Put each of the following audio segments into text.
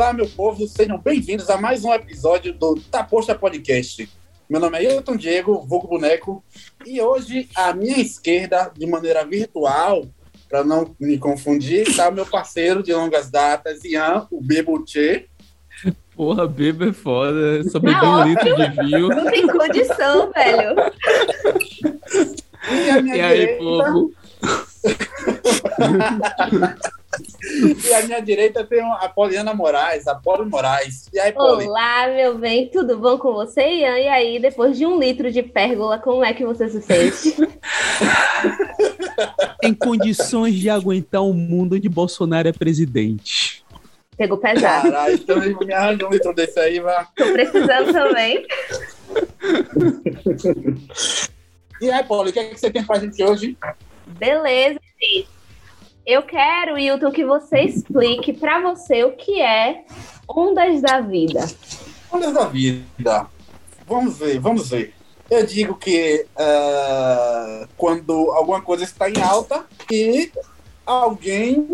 Olá, meu povo, sejam bem-vindos a mais um episódio do Taposta Podcast. Meu nome é Hilton Diego, vulgo boneco, e hoje, à minha esquerda, de maneira virtual, para não me confundir, está o meu parceiro de longas datas, Ian, o Bebo Tchê. Porra, bebo é foda. Só bebi um litro de vinho. Não tem condição, velho. E, a minha E aí, direita, povo? e à minha direita tem a Poliana Moraes, a Poli Moraes. E aí, Poli? Olá, meu bem, tudo bom com você, Ian? E aí, depois de um litro de pérgola, como é que você se sente? Em condições de aguentar um mundo onde Bolsonaro é presidente. Pegou pesado. Caralho, então me arranja um litro desse aí, vá. Tô precisando também. E aí, Poli, o que, é que você tem pra gente hoje? Beleza, gente. Eu quero, Hilton, que você explique pra você o que é ondas da vida. Ondas da vida. Vamos ver, vamos ver. Eu digo que ah, quando alguma coisa está em alta e alguém.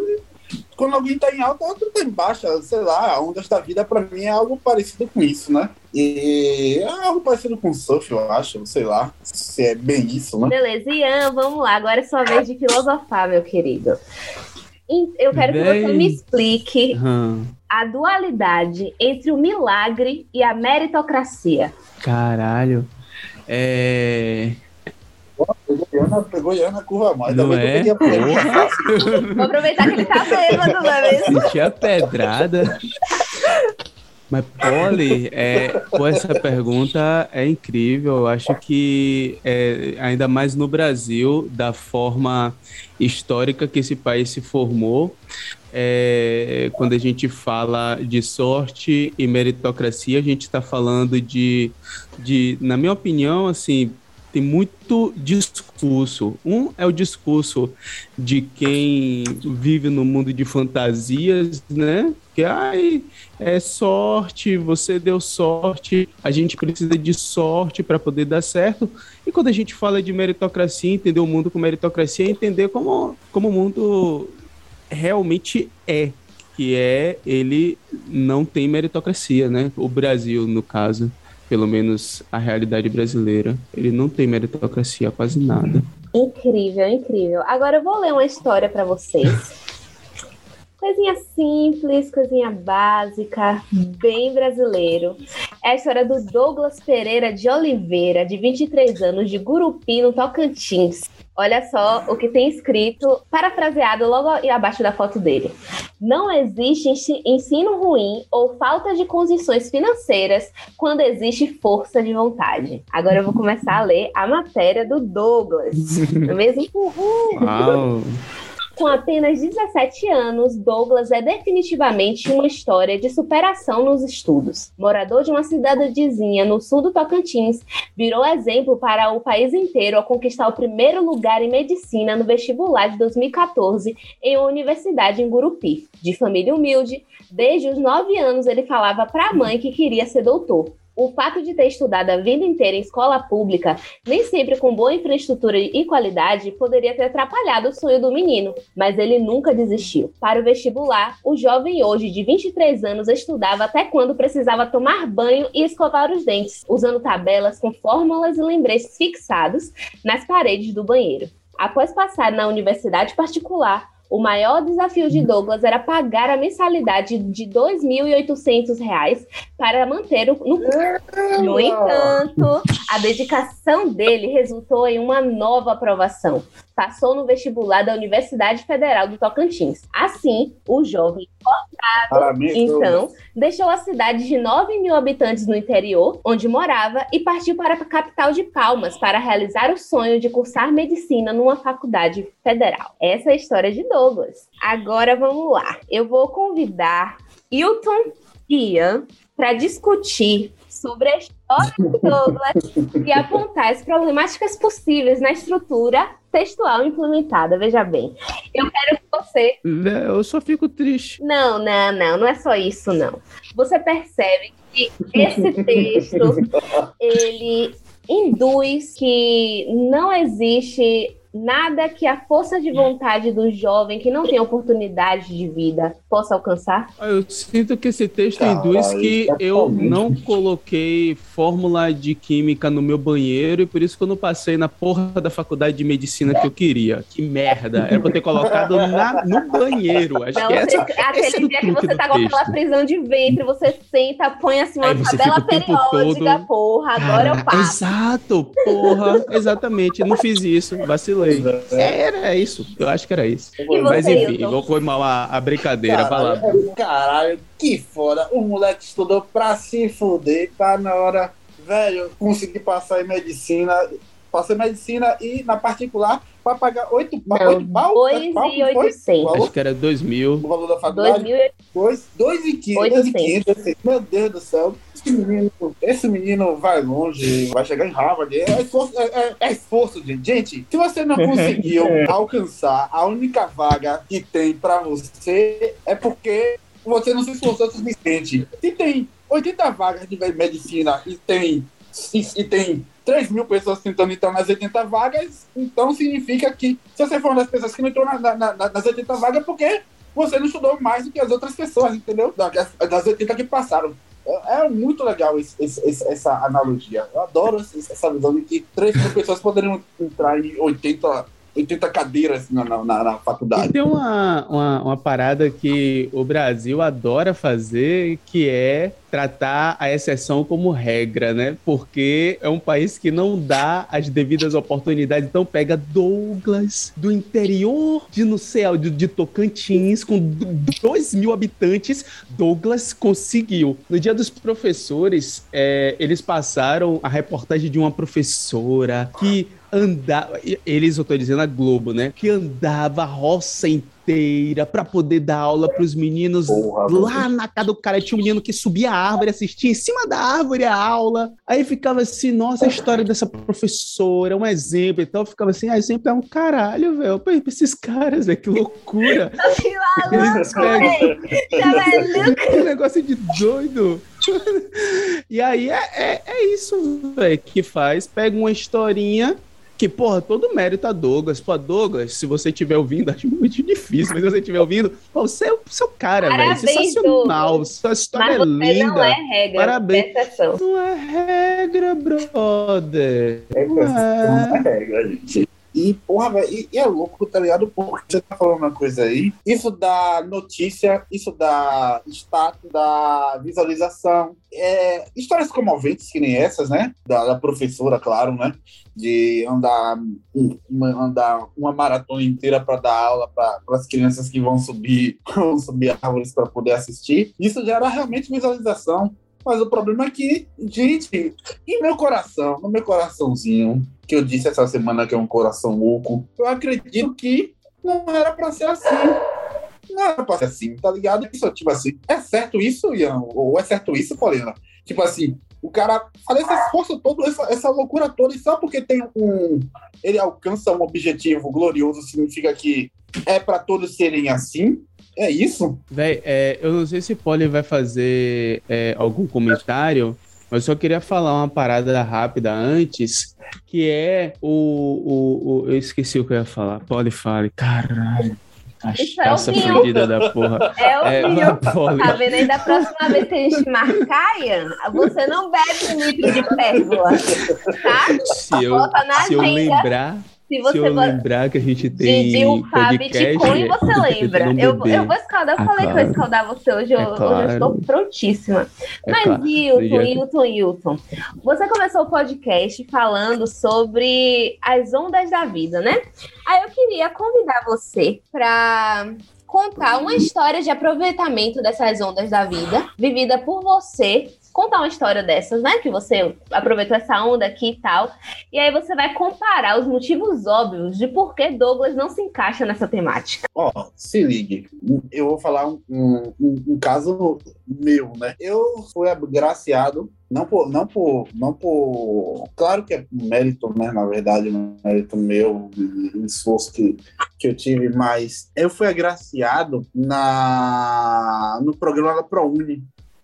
Quando alguém está em alta, outro está em baixa. Sei lá, ondas da vida para mim é algo parecido com isso, né? E é algo parecido com surf, eu acho. Sei lá se é bem isso, né? Beleza, Ian, vamos lá. Agora é sua vez de filosofar, meu querido. Eu quero que você me explique Hum, a dualidade entre o milagre e a meritocracia. caralho. É. Pegou Iana, pegou Iana curva mais. Não é? Vou aproveitar que ele tá bêbado, não é mesmo? Senti a pedrada. Mas, Polly, é, essa pergunta é incrível. Eu acho que, é, ainda mais no Brasil, da forma histórica que esse país se formou, é, quando a gente fala de sorte e meritocracia, a gente está falando de, de, na minha opinião, assim, tem muito discurso. Um é o discurso de quem vive no mundo de fantasias, né? Que ai, é sorte, você deu sorte, a gente precisa de sorte para poder dar certo. E quando a gente fala de meritocracia, entender o mundo com meritocracia, é entender como, como o mundo realmente é. Que é, ele não tem meritocracia, né? O Brasil, no caso, pelo menos a realidade brasileira, ele não tem meritocracia quase nada. Incrível, incrível. Agora eu vou ler uma história pra vocês. Coisinha simples, coisinha básica, bem brasileiro. É a história do Douglas Pereira de Oliveira, de 23 anos, de Gurupi, no Tocantins. Olha só o que tem escrito, parafraseado logo abaixo da foto dele. Não existe ensi- ensino ruim ou falta de condições financeiras quando existe força de vontade. Agora eu vou começar a ler a matéria do Douglas. Não é mesmo? Uhul! Uau! Com apenas 17 anos, Douglas é definitivamente uma história de superação nos estudos. Morador de uma cidadezinha no sul do Tocantins, virou exemplo para o país inteiro ao conquistar o primeiro lugar em medicina no vestibular de 2014 em uma universidade em Gurupi. De família humilde, desde os 9 anos ele falava para a mãe que queria ser doutor. O fato de ter estudado a vida inteira em escola pública nem sempre com boa infraestrutura e qualidade, poderia ter atrapalhado o sonho do menino, mas ele nunca desistiu. Para o vestibular, o jovem hoje de 23 anos estudava até quando precisava tomar banho e escovar os dentes, usando tabelas com fórmulas e lembretes fixados nas paredes do banheiro. Após passar na universidade particular, o maior desafio de Douglas era pagar a mensalidade de R$ 2.800 para manter o no no entanto, a dedicação dele resultou em uma nova aprovação. Passou no vestibular da Universidade Federal do Tocantins. Assim, o jovem, Parabéns, então, deixou a cidade de 9 mil habitantes no interior, onde morava, e partiu para a capital de Palmas para realizar o sonho de cursar medicina numa faculdade federal. Essa é a história de Douglas. Agora vamos lá. Eu vou convidar Hilton e Ian para discutir sobre a história de Douglas e apontar as problemáticas possíveis na estrutura textual implementada. Veja bem, eu quero que você. Eu só fico triste. Não, não, não, não é só isso, não. Você percebe que esse texto ele induz que não existe nada que a força de vontade do jovem que não tem oportunidade de vida possa alcançar? Eu sinto que esse texto induz que eu não coloquei fórmula de química no meu banheiro e por isso que eu não passei na porra da faculdade de medicina que eu queria. Que merda. Era pra eu ter colocado na, no banheiro. Acho Não, que você- essa, aquele esse é dia que você tá com aquela prisão de ventre, você senta, põe assim uma você tabela periódica, todo- porra, agora eu passo. Exato, porra, exatamente. Não fiz isso, vacilei. É, era isso, eu acho que era isso. E Mas você, enfim, Hilton? vou comer a, a brincadeira, vai lá. Caralho, caralho, que foda. O moleque estudou pra se fuder, pra na hora, velho, conseguir passar em medicina. Passei em medicina e na particular pra pagar oito pau. Não, oito pau? dois Sete pau, e que foi? oitocentos. Acho que era 2000. O valor da faculdade? 2000 Dois, dois e quinhentos. Dois e quinhentos. Meu Deus do céu. Esse menino, esse menino vai longe, vai chegar em Harvard. É esforço, é, é- é esforço, gente. Gente, se você não conseguiu alcançar a única vaga que tem pra você, é porque você não se esforçou o suficiente. Se tem 80 vagas de medicina e tem, e, e tem 3 mil pessoas tentando entrar nas 80 vagas, então significa que se você for uma das pessoas que não entrou na- na- na- nas 80 vagas, é porque você não estudou mais do que as outras pessoas, entendeu? Da- Das, das 80 que passaram. É, é muito legal esse- esse- essa analogia. Eu adoro essa visão de que 3 mil pessoas poderiam entrar em 80, 80 cadeiras na, na, na- na E faculdade. tem uma, uma, uma parada que o Brasil adora fazer, que é tratar a exceção como regra, né? Porque é um país que não dá as devidas oportunidades. Então pega Douglas, do interior de não sei de, de Tocantins, com 2 mil habitantes, Douglas conseguiu. No dia dos professores, é, eles passaram a reportagem de uma professora que andava, eles eu tô dizendo a Globo, né? Que andava a roça inteira para poder dar aula para os meninos Porra, lá na casa do cara. Tinha um menino que subia a árvore, assistia em cima da árvore a aula. Aí ficava assim, nossa, a história dessa professora, é um exemplo. Então eu ficava assim, ah, exemplo é um caralho, velho. Pô, esses caras, velho, que loucura. Que Eles maluco, pegam-. Tá? Que negócio de doido. E aí é, é, é isso, velho, que faz. Pega uma historinha que, porra, todo mérito a Douglas. Pô, Douglas, se você estiver ouvindo, acho muito difícil, mas se você estiver ouvindo, pô, você é o seu cara, velho. Sensacional. Sua história Mas é você linda. não é regra, Parabéns. é. Não é regra, brother. É Não é. uma regra, gente. E, porra, e, e é louco, tá ligado? Porque você tá falando uma coisa aí. Isso dá notícia, isso dá status, dá visualização. É, histórias comoventes, que nem essas, né? Da, da professora, claro, né? De andar um- uma, andar uma maratona inteira para dar aula para as crianças que vão subir, vão subir árvores para poder assistir. Isso gera realmente visualização. Mas o problema é que, gente, em meu coração, no meu coraçãozinho, que eu disse essa semana que é um coração louco, eu acredito que não era pra ser assim. Não era pra ser assim, tá ligado? Isso, tipo assim, é certo isso, Ian? Ou é certo isso, Paulina? Tipo assim, o cara faz esse esforço todo, essa, essa loucura toda, e só porque tem um. Ele alcança um objetivo glorioso, significa que é pra todos serem assim? É isso? Véi, é, eu não sei se Polly vai fazer é, algum comentário, mas eu só queria falar uma parada rápida antes, que é o, o, o- Eu esqueci o que eu ia falar. Polly fale. Caralho. Isso é Cachaça o Rio. fudida da porra. É o É. Tá vendo aí da próxima vez que a gente marcar, Ian, você não bebe um litro de pérola, tá? Se eu, se eu lembrar, Se se você eu bota lembrar que a gente tem podcast, Bitcoin, você lembra. Eu, eu vou escaldar, eu Ah, falei que eu claro. ia escaldar você hoje, eu, É hoje eu claro. estou prontíssima. É Mas, claro, Hilton, Hilton, Hilton, você começou o podcast falando sobre as ondas da vida, né? Aí eu queria convidar você para contar uma história de aproveitamento dessas ondas da vida, vivida por você. Contar uma história dessas, né? Que você aproveitou essa onda aqui e tal. E aí você vai comparar os motivos óbvios de por que Douglas não se encaixa nessa temática. Ó, se ligue. Eu vou falar um, um- um caso meu, né? Eu fui agraciado, não por, não por, não por, claro que é mérito, né? Na verdade, mérito meu, esforço que, que eu tive, mas eu fui agraciado na no programa da ProUni.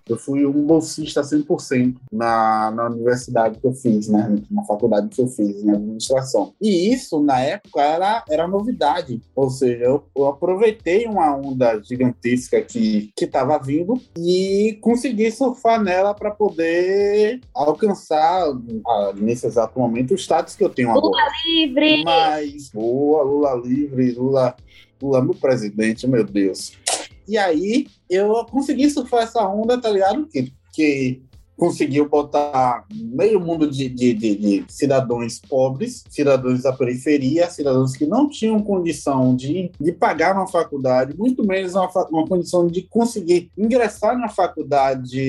Eu fui um bolsista 100% na, na universidade que eu fiz, né? Na faculdade que eu fiz, em administração. E isso, na época, era, era novidade. Ou seja, eu, eu aproveitei uma onda gigantesca que estava vindo e consegui surfar nela para poder alcançar, ah, nesse exato momento, o status que eu tenho agora. Lula livre! Mas, boa, Lula livre, Lula, Lula meu presidente, meu Deus. E aí eu consegui surfar essa onda, tá ligado? Que, que conseguiu botar meio mundo de, de, de, de, cidadãos pobres, cidadãos da periferia, cidadãos que não tinham condição de, de pagar uma faculdade, muito menos uma, uma condição de conseguir ingressar na faculdade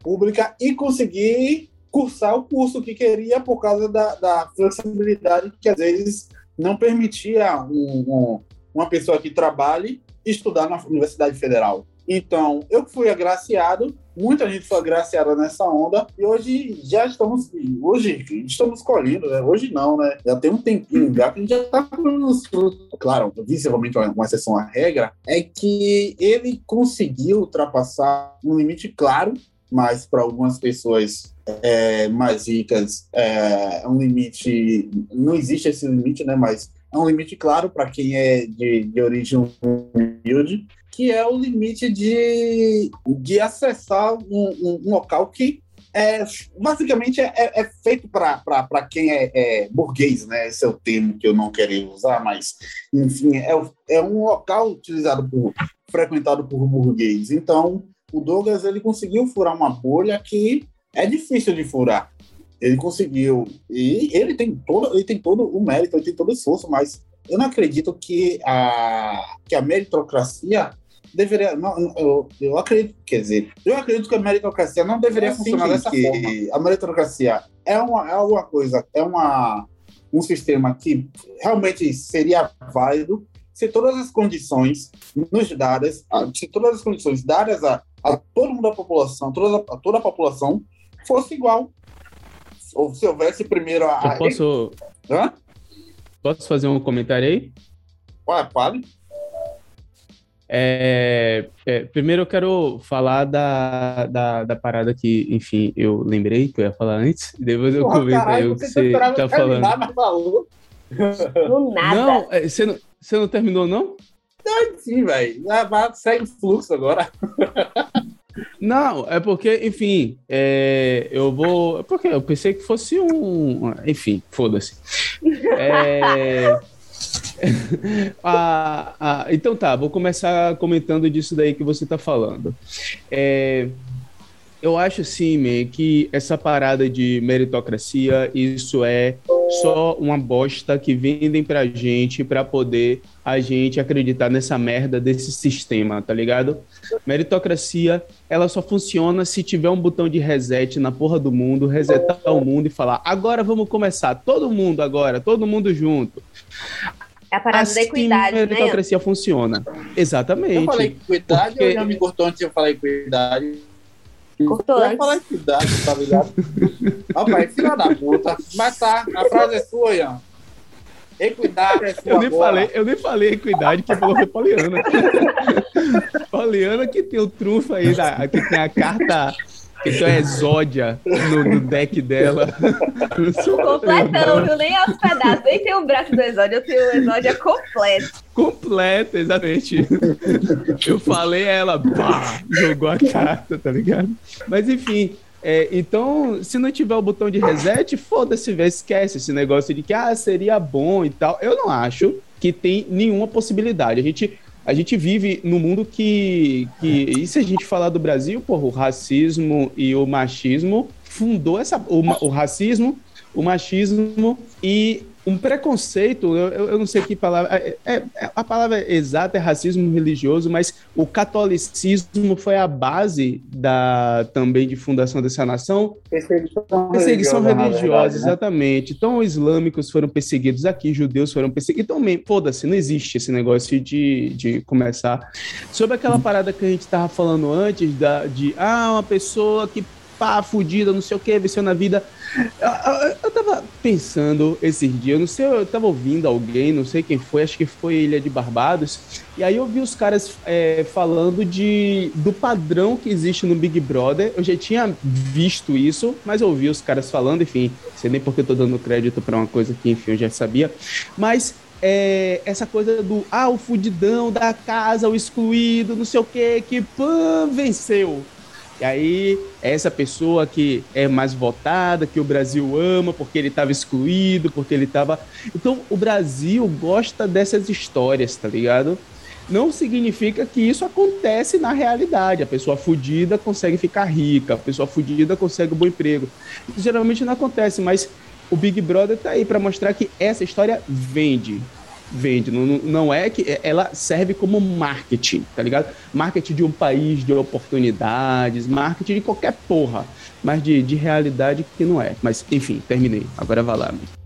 pública e conseguir cursar o curso que queria por causa da, da flexibilidade que às vezes não permitia um, um, uma pessoa que trabalhe estudar na Universidade Federal. Então, eu fui agraciado, muita gente foi agraciada nessa onda, e hoje já estamos, hoje estamos colhendo, né? Hoje não, né? Já tem um tempinho já que a gente já está colhendo os frutos. Claro, visivelmente uma exceção à regra, é que ele conseguiu ultrapassar um limite claro, mas para algumas pessoas é, mais ricas é um limite, não existe esse limite, né? Mas é um limite claro para quem é de, de origem humilde, que é o limite de, de acessar um, um, local que é, basicamente é, é, é feito para quem é, é, burguês, né? Esse é o termo que eu não queria usar, mas, enfim, é, é um local utilizado por, frequentado por burguês. Então, o Douglas ele conseguiu furar uma bolha que é difícil de furar. Ele conseguiu. E ele tem todo, ele tem todo o mérito, ele tem todo o esforço, mas eu não acredito que a, que a meritocracia deveria. Não, eu, eu acredito, quer dizer, eu acredito que a meritocracia não deveria é funcionar dessa forma. A meritocracia é, uma, é alguma coisa, é uma, um sistema que realmente seria válido se todas as condições nos dadas, se todas as condições dadas a, a todo mundo da população, toda a, a toda a população, fosse igual ou se houvesse primeiro a. Eu posso. Hã? Posso fazer um comentário aí? Ué, pode. É, é, primeiro eu quero falar da, da, da, parada que, enfim, eu lembrei que eu ia falar antes, depois eu Porra, comento aí o que você tá falando. Do nada. Não, é, você não, você não terminou, não? Não, sim, velho. Segue o fluxo agora. Não, é porque, enfim, é, eu vou. É porque eu pensei que fosse um. Enfim, foda-se. É, então tá, vou começar comentando disso daí que você tá falando. É, eu acho assim, man, que essa parada de meritocracia, isso é só uma bosta que vendem pra gente pra poder a gente acreditar nessa merda desse sistema, tá ligado? Meritocracia, ela só funciona se tiver um botão de reset na porra do mundo, resetar o mundo e falar: agora vamos começar, todo mundo agora, todo mundo junto. É a parada assim, da equidade, a meritocracia né? funciona. Exatamente. Eu falei equidade porque... ou já me cortou antes de eu falar equidade? Cortou antes. falar equidade, tá ligado? Rapaz, filha da puta. Mas tá, a frase é sua, Ian. Equidade é sua eu nem falei, Eu nem falei equidade, que falou foi Poliana. Poliana que tem o trunfo aí, da, que tem a carta então é Exódia no, no, deck dela. Completão, viu? Nem aos pedaços, nem tem o braço do Exódia, eu tenho o Exódia completo. Completo, exatamente. Eu falei, ela pá, jogou a carta, tá ligado? Mas enfim, é, então, se não tiver o botão de reset, foda-se, esquece esse negócio de que ah, seria bom e tal. Eu não acho que tem nenhuma possibilidade. A gente a gente vive num mundo que, que. E se a gente falar do Brasil, porra, o racismo e o machismo fundou essa. O, o racismo, o machismo e um preconceito, eu, eu não sei que palavra, é, é, é, a palavra exata é racismo religioso, mas o catolicismo foi a base da também de fundação dessa nação. Perseguição, perseguição religiosa, religiosa né? exatamente. Então, islâmicos foram perseguidos aqui, judeus foram perseguidos. Então, foda-se, não existe esse negócio de, de começar. Sobre aquela parada que a gente estava falando antes, da, de, ah, uma pessoa que pá, fudida, não sei o que, venceu na vida. Eu, eu, eu tava pensando esses dias, não sei, eu tava ouvindo alguém, não sei quem foi, acho que foi Ilha de Barbados, e aí eu vi os caras é, falando de, do padrão que existe no Big Brother. Eu já tinha visto isso, mas eu ouvi os caras falando, enfim, sei nem porque eu tô dando crédito para uma coisa que, enfim, eu já sabia. Mas é, essa coisa do ah, o fudidão da casa, o excluído, não sei o que, que pã, venceu. E aí, essa pessoa que é mais votada, que o Brasil ama porque ele estava excluído, porque ele estava. Então, o Brasil gosta dessas histórias, tá ligado? Não significa que isso acontece na realidade. A pessoa fudida consegue ficar rica, a pessoa fudida consegue um bom emprego. Geralmente não acontece, mas o Big Brother tá aí para mostrar que essa história vende. Vende. Não, não é que é, ela serve como marketing, tá ligado? Marketing de um país de oportunidades, marketing de qualquer porra. Mas de, de realidade que não é. Mas, enfim, terminei. Agora vai lá. Amigo.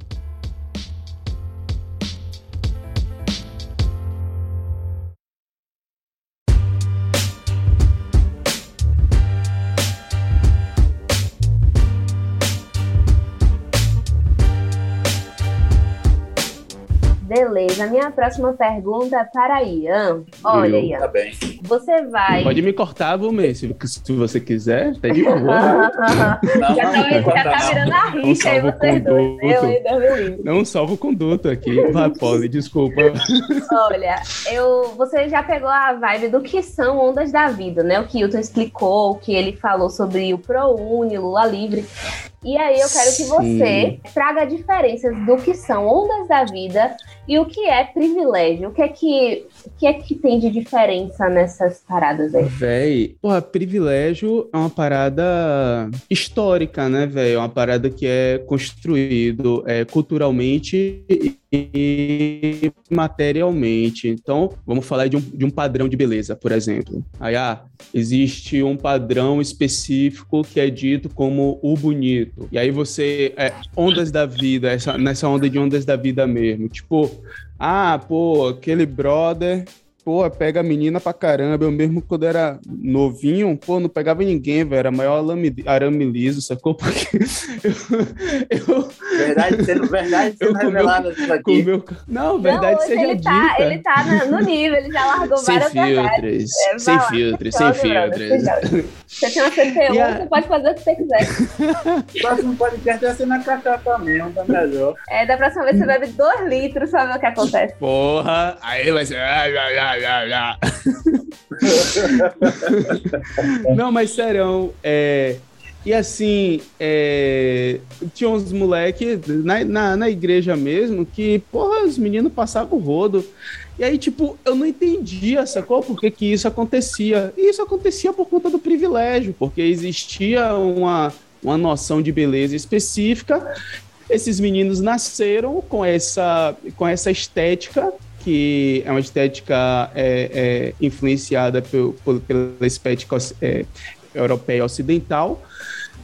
Minha próxima pergunta é para Ian. Olha, Eu, Ian, tá bem. você vai. Pode me cortar, Vumê, se, se você quiser, tá de boa. já, tá, já tá virando a rixa aí vocês dois. Eu ainda Não salvo o conduto aqui. Vai, Poli, desculpa. Olha, eu, você já pegou a vibe do que são ondas da vida, né? O que Hilton explicou, o que ele falou sobre o ProUni, Lula Livre. E aí eu quero que você traga diferenças do que são ondas da vida e o que é privilégio. O que é que, o que, é que tem de diferença nessas paradas aí? Véi, porra, privilégio é uma parada histórica, né, velho? É uma parada que é construído é, culturalmente e materialmente. Então, vamos falar de um, de um padrão de beleza, por exemplo. Aí, ah, existe um padrão específico que é dito como o bonito. E aí você, é, ondas da vida, essa, nessa onda de ondas da vida mesmo. Tipo, ah, pô, aquele brother pô, pega a menina pra caramba. Eu mesmo, quando era novinho, pô, não pegava ninguém, velho. Era maior arame, arame liso, sacou? Porque eu, eu... Verdade sendo, verdade sendo revelada isso aqui. Meu... Não, verdade não, seja ele tá, dita. Ele tá no nível, ele já largou sem várias filtros, é, Sem filtros, sem filtros. Você tem uma CPU, a... você pode fazer o que você quiser. O próximo podcast vai ser na cachaça mesmo, tá melhor. É, da próxima vez você bebe dois litros ver o que acontece. Porra, aí vai ser... Não, mas sério, é... E assim, é... tinha uns moleques na, na, na, igreja mesmo que, porra, os meninos passavam o rodo. E aí, tipo, eu não entendia, sacou? Por que, que isso acontecia. E isso acontecia por conta do privilégio, porque existia uma, uma noção de beleza específica. Esses meninos nasceram com essa, com essa estética que é uma estética é, é, influenciada por, por, pela estética é, europeia ocidental.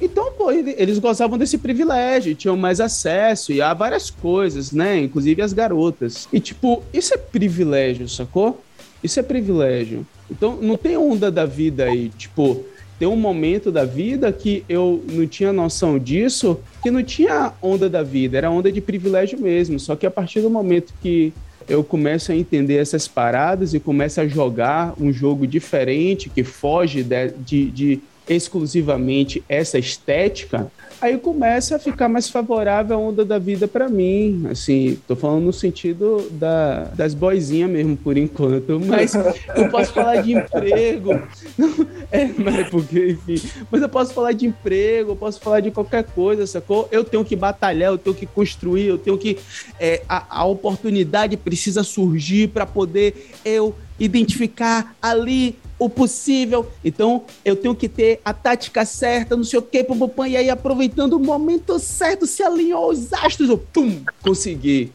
Então, pô, eles gozavam desse privilégio, tinham mais acesso e a várias coisas, né? Inclusive as garotas. E, tipo, isso é privilégio, sacou? Isso é privilégio. Então, não tem onda da vida aí, tipo, tem um momento da vida que eu não tinha noção disso, que não tinha onda da vida, era onda de privilégio mesmo. Só que a partir do momento que eu começo a entender essas paradas e começo a jogar um jogo diferente que foge de, de, de exclusivamente essa estética, aí começa a ficar mais favorável a onda da vida para mim. Assim, tô falando no sentido da, das boizinhas mesmo, por enquanto. Mas eu posso falar de emprego. é, mas é porque, enfim. Mas eu posso falar de emprego, eu posso falar de qualquer coisa, sacou? Eu tenho que batalhar, eu tenho que construir, eu tenho que. É, a, a oportunidade precisa surgir para poder eu identificar ali o possível. Então, eu tenho que ter a tática certa, não sei o que, pum, e aí aproveitando o momento certo, se alinhou os astros, eu, pum, consegui.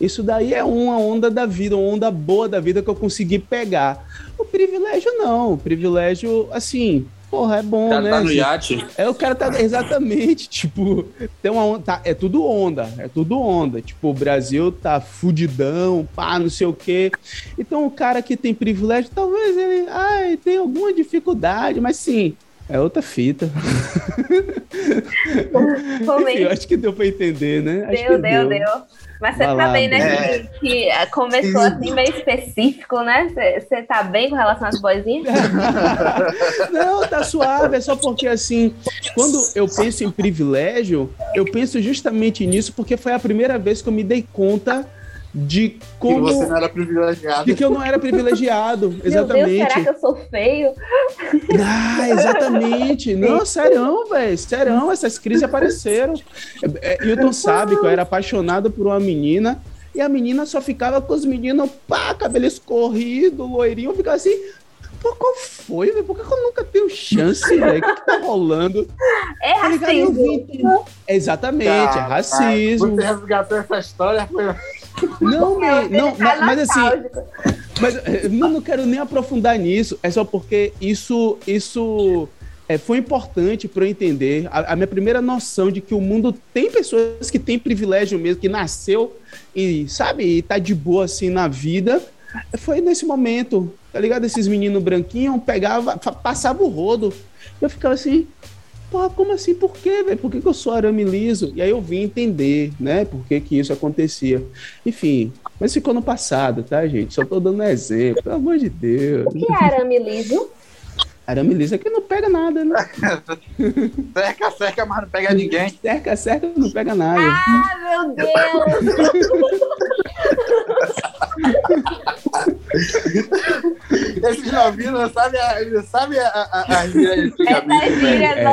Isso daí é uma onda da vida, uma onda boa da vida que eu consegui pegar. O privilégio não, o privilégio, assim, Porra, é bom, o cara né? Tá no iate. É, o cara tá exatamente, tipo, tem uma onda, tá, é tudo onda, é tudo onda. Tipo, o Brasil tá fudidão, pá, não sei o quê. Então, o cara que tem privilégio, talvez ele, ai, tem alguma dificuldade, mas sim, é outra fita. Enfim, eu acho que deu para entender, né? Acho deu, deu, deu, deu. Mas você tá bem, né? É. Que, que, começou assim meio específico, né? Você tá bem com relação às boizinhas? Não, tá suave. É só porque, assim, quando eu penso em privilégio, eu penso justamente nisso porque foi a primeira vez que eu me dei conta de como. Que você não era privilegiado. De que eu não era privilegiado, exatamente. Meu Deus, será que eu sou feio? Ah, exatamente. Não, sério, velho. Sério, essas crises apareceram. É, é, Hilton sabe que eu era apaixonado por uma menina. E a menina só ficava com os meninos, pá, cabelo escorrido, loirinho, ficava assim, Pô, qual foi, velho? Por que eu nunca tenho chance, velho? O que, que tá rolando? É tá racismo. Exatamente, é racismo. Você resgatou essa história, foi... Não, não, não mas assim. Mas eh, não, não quero nem aprofundar nisso. É só porque isso, isso é, foi importante para eu entender a, a, minha primeira noção de que o mundo tem pessoas que têm privilégio mesmo, que nasceu e, sabe, e tá de boa assim na vida. Foi nesse momento, tá ligado? Esses meninos branquinhos pegava, passava o rodo. Eu ficava assim, Porra, como assim? Por quê, velho? Por que, que, eu sou arame liso? E aí eu vim entender, né? Por que, que isso acontecia. Enfim, mas ficou no passado, tá, gente? Só tô dando exemplo, pelo amor de Deus. O que é arame liso? Arame liso é que não pega nada, né? cerca, cerca, mas não pega ninguém. Cerca, cerca, não pega nada. Ah, meu Deus! Não sabem a, sabe a, a, a gíria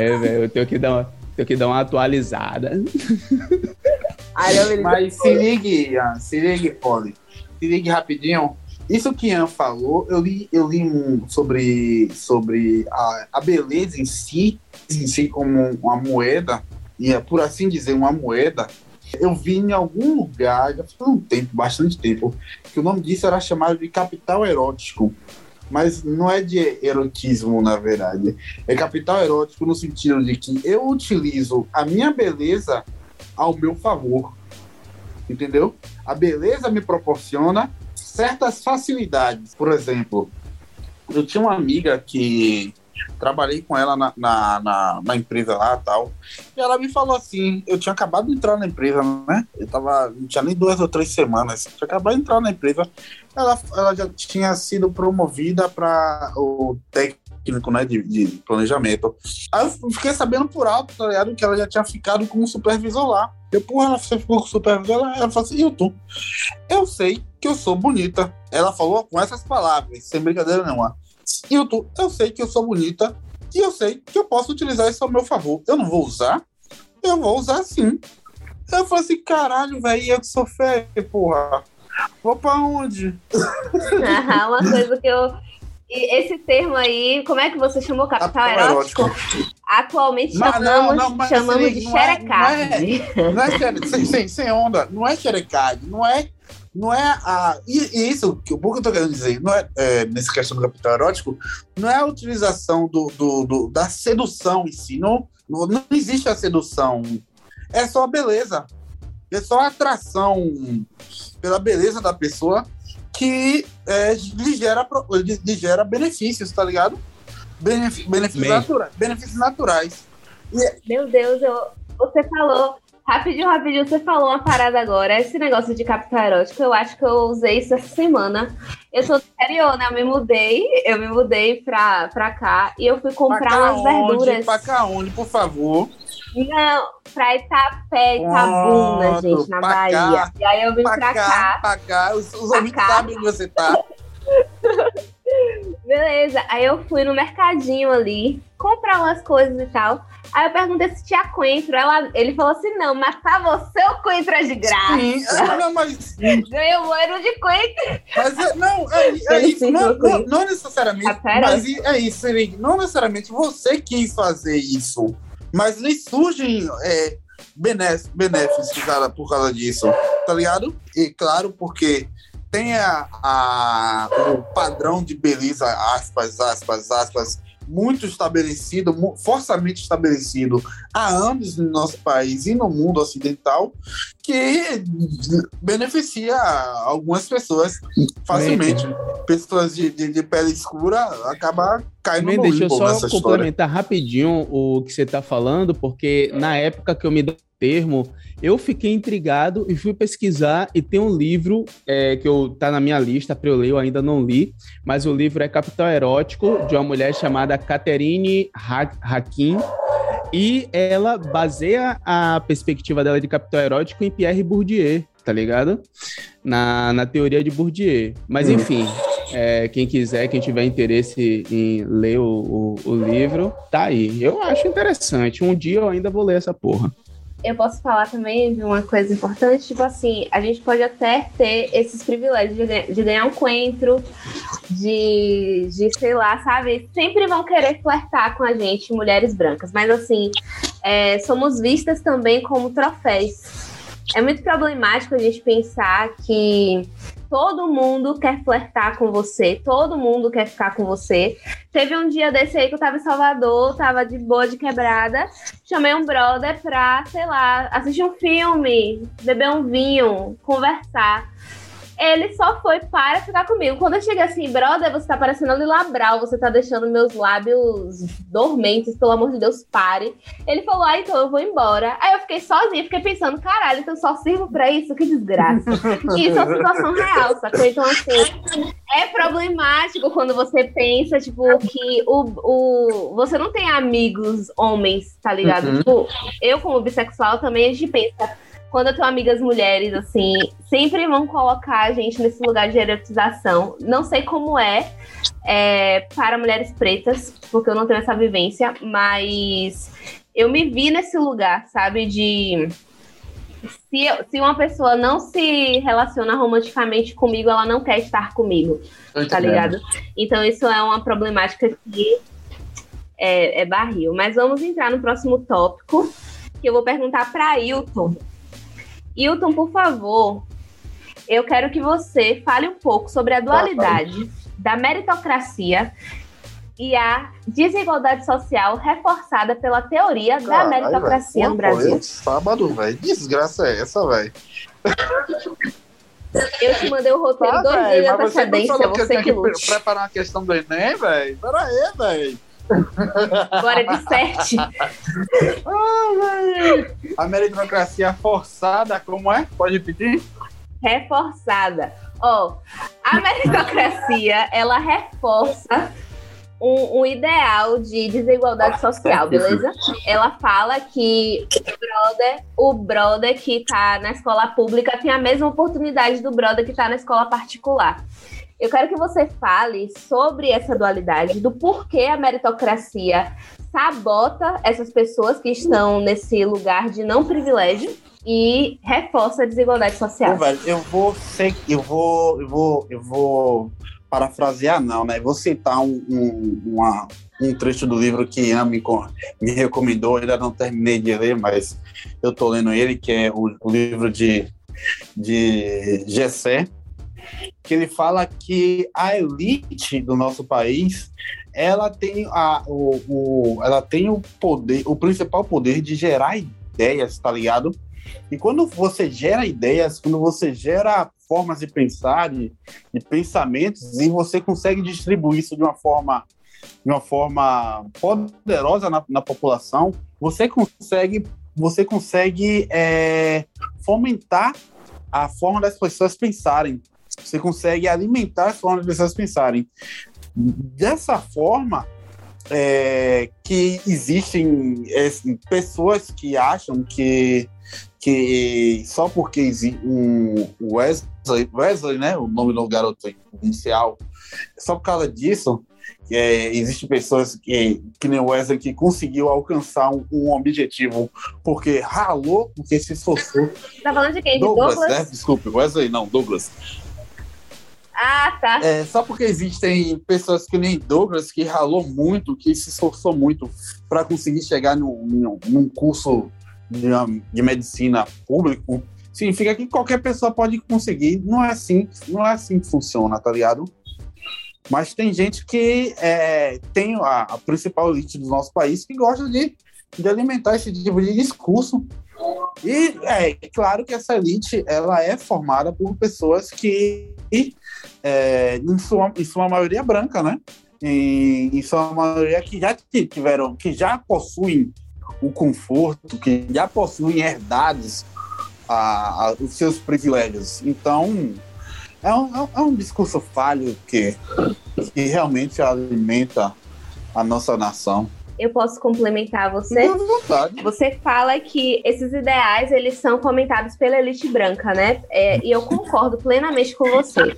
É, velho, eu tenho que dar uma, tenho que dar uma atualizada. Mas se ligue, Ian, se ligue, Polly. Se ligue rapidinho. Isso que Ian falou, eu li, eu li um sobre, sobre a, a beleza em si, em si como uma moeda, e é, por assim dizer, uma moeda, eu vi em algum lugar, já faz um tempo, bastante tempo, que o nome disso era chamado de capital erótico. Mas não é de erotismo, na verdade. É capital erótico no sentido de que eu utilizo a minha beleza ao meu favor. Entendeu? A beleza me proporciona certas facilidades. Por exemplo, eu tinha uma amiga que trabalhei com ela na, na, na, na empresa lá tal. E ela me falou assim: eu tinha acabado de entrar na empresa, né? Eu tava, não tinha nem duas ou três semanas. Tinha acabado de entrar na empresa. Ela, ela já tinha sido promovida para o técnico né, de, de, planejamento. Aí eu fiquei sabendo por alto, tá ligado? Que ela já tinha ficado como supervisor lá. Eu, porra, ela ficou com supervisor lá. Ela falou assim: Hilton, eu sei que eu sou bonita. Ela falou com essas palavras, sem brincadeira nenhuma. Hilton, eu sei que eu sou bonita e eu sei que eu posso utilizar isso ao meu favor. Eu não vou usar? Eu vou usar sim. Eu falei assim, caralho, velho, eu que sou feio, porra. Vou pra onde? Ah, uma coisa que eu. E esse termo aí, como é que você chamou? Capital erótico? erótico? Atualmente mas, chamamos, não, não, chamamos assim, de xerecade. Não é, não é, não é sem, sem, sem onda, não é xerecade, não é não é a. E, isso, que o que eu tô querendo dizer, não é, é, nessa questão do capital erótico, não é a utilização do, do, do, da sedução em si. Não, não existe a sedução. É só a beleza. É só a atração pela beleza da pessoa que é, lhe, gera, lhe gera benefícios, tá ligado? benefícios, natura, benefícios naturais. E... Meu Deus, eu, você falou Rapidinho, rapidinho, você falou uma parada agora. Esse negócio de capital erótico, eu acho que eu usei isso essa semana. Eu sou do interior, né? Eu me mudei, eu me mudei pra, pra cá e eu fui comprar umas verduras. Pra cá onde, por favor? Não, pra Itapé, Itabuna, gente, na Bahia. Cá, e aí eu vim pra, pra cá, cá. Pra cá, os, os ouvintes sabem onde você tá. Beleza, aí eu fui no mercadinho ali, comprar umas coisas e tal. Aí eu perguntei se tinha coentro. Ela, ele falou assim: não, mas pra você o coentro é de graça. Sim, não, mas. Ganhou um ano de coentro. Mas é, não, é, é isso. Não, não, não, necessariamente. Ah, mas é isso, Não necessariamente você quis fazer isso. Mas lhe surgem é, benéficos, por causa disso. Tá ligado? E claro, porque tem a, a, o padrão de beleza, aspas, aspas, aspas, muito estabelecido, forçamente estabelecido há anos no nosso país e no mundo ocidental, que beneficia algumas pessoas facilmente. Pessoas de, de, de pele escura acabam cai no Também deixa eu só nessa história. complementar rapidinho o que você está falando, porque na época que eu me dei o termo, eu fiquei intrigado e fui pesquisar e tem um livro é, que eu, tá na minha lista para eu ler, eu ainda não li, mas o livro é Capital Erótico, de uma mulher chamada Catherine Ha- Hakim, e ela baseia a perspectiva dela de capital erótico em Pierre Bourdieu, tá ligado? Na, na teoria de Bourdieu. Mas Hum. enfim, é, quem quiser, quem tiver interesse em ler o, o, o livro, tá aí. Eu acho interessante. Um dia eu ainda vou ler essa porra. Eu posso falar também de uma coisa importante, tipo assim, a gente pode até ter esses privilégios de, de ganhar um coentro, de, de, sei lá, sabe? Sempre vão querer flertar com a gente, mulheres brancas, mas assim, é, somos vistas também como troféus. É muito problemático a gente pensar que todo mundo quer flertar com você, todo mundo quer ficar com você. Teve um dia desse aí que eu tava em Salvador, tava de boa de quebrada, chamei um brother pra, sei lá, assistir um filme, beber um vinho, conversar. Ele só foi para ficar comigo. Quando eu cheguei assim, brother, você tá parecendo Lila Brau, você tá deixando meus lábios dormentes, pelo amor de Deus, pare. Ele falou, ah, então eu vou embora. Aí eu fiquei sozinha, fiquei pensando, caralho, então eu só sirvo pra isso? Que desgraça. Isso é uma situação real, sacou? Então, assim, é problemático quando você pensa, tipo, que o, o, você não tem amigos homens, tá ligado? Uhum. Tipo, eu, como bissexual, também a gente pensa. Quando eu tenho amigas mulheres, assim, sempre vão colocar a gente nesse lugar de erotização. Não sei como é, é para mulheres pretas, porque eu não tenho essa vivência, mas eu me vi nesse lugar, sabe? De. Se, eu- se uma pessoa não se relaciona romanticamente comigo, ela não quer estar comigo tá ligado? Então isso é uma problemática que é, é barril. Mas vamos entrar no próximo tópico, que eu vou perguntar para Hilton. Hilton, por favor, eu quero que você fale um pouco sobre a dualidade da meritocracia e a desigualdade social reforçada pela teoria da meritocracia velho. no Brasil. é Sábado, velho. Desgraça é essa, velho? Eu te mandei o roteiro Tá, dois dias de você antecedência, que você tinha que que lute. preparar uma questão do Enem, velho? Pera aí, velho. Agora de sete. A meritocracia forçada, como é? Pode repetir? reforçada. Ó, a meritocracia, ela reforça um, um ideal de desigualdade social, beleza? Ela fala que o brother, o brother que tá na escola pública tem a mesma oportunidade do brother que tá na escola particular. Eu quero que você fale sobre essa dualidade, do porquê a meritocracia sabota essas pessoas que estão nesse lugar de não privilégio e reforça a desigualdade social. Velho, eu vou ser, eu vou, eu vou, eu vou parafrasear não, né? Vou citar um, um, uma- um trecho do livro que a me, me recomendou, ainda não terminei de ler, mas eu tô lendo ele, que é o, o livro de, de Gessé, que ele fala que a elite do nosso país ela tem, a, o, o- ela tem o poder, o principal poder de gerar ideias, tá ligado? E quando você gera ideias, quando você gera formas de pensar, de pensamentos, e você consegue distribuir isso de uma forma, de uma forma poderosa na, na população, você consegue, você consegue é, fomentar a forma das pessoas pensarem. Você consegue alimentar as formas das pessoas pensarem. Dessa forma, é, que existem é, pessoas que acham que, que só porque existe um Wesley, Wesley, né, o nome do garoto inicial, só por causa disso, é, existem pessoas que, que nem o Wesley que conseguiu alcançar um, um objetivo porque ralou, porque se esforçou. Tá falando de quem? De Douglas, Douglas? né? Desculpe, Wesley não, Douglas. Ah, tá. É, só porque existem pessoas que nem Douglas que ralou muito, que se esforçou muito para conseguir chegar num, num- curso de, de medicina público, significa que qualquer pessoa pode conseguir. Não é assim, não é assim que funciona, tá ligado? Mas tem gente que é, tem a, a principal elite do nosso país que gosta de, de alimentar esse tipo de discurso. E é claro que essa elite ela é formada por pessoas que é, em, sua, em sua maioria branca, né? em, sua maioria, que já tiveram, que já possuem o conforto, que já possuem herdados a, a, os seus privilégios. Então, é um, é um discurso falho que, que realmente alimenta a nossa nação eu posso complementar você? Você fala que esses ideais eles são comentados pela elite branca, né? É, e eu concordo plenamente com você.